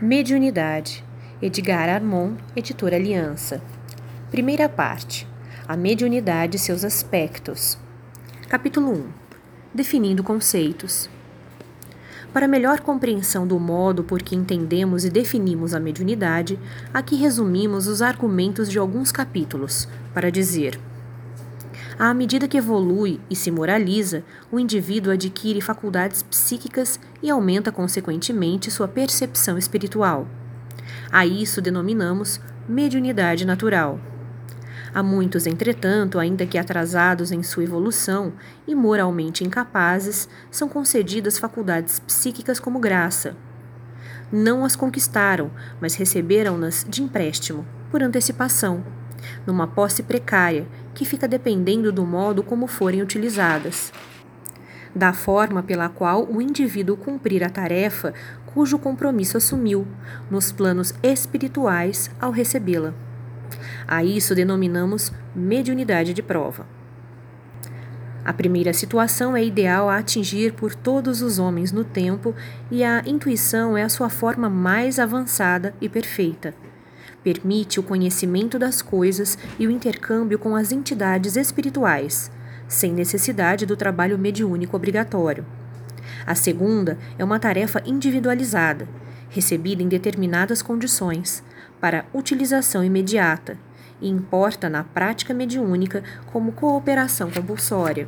Mediunidade. Edgar Armon, Editora Aliança. Primeira parte. A mediunidade e seus aspectos. Capítulo 1. Definindo conceitos. Para melhor compreensão do modo por que entendemos e definimos a mediunidade, aqui resumimos os argumentos de alguns capítulos, para dizer: à medida que evolui e se moraliza, o indivíduo adquire faculdades psíquicas e aumenta consequentemente sua percepção espiritual. A isso denominamos mediunidade natural. Há muitos, entretanto, ainda que atrasados em sua evolução e moralmente incapazes, são concedidas faculdades psíquicas como graça. Não as conquistaram, mas receberam-nas de empréstimo, por antecipação numa posse precária, que fica dependendo do modo como forem utilizadas. Da forma pela qual o indivíduo cumprir a tarefa cujo compromisso assumiu, nos planos espirituais, ao recebê-la. A isso denominamos mediunidade de prova. A primeira situação é ideal a atingir por todos os homens no tempo e a intuição é a sua forma mais avançada e perfeita permite o conhecimento das coisas e o intercâmbio com as entidades espirituais, sem necessidade do trabalho mediúnico obrigatório. A segunda é uma tarefa individualizada, recebida em determinadas condições, para utilização imediata, e importa na prática mediúnica como cooperação compulsória.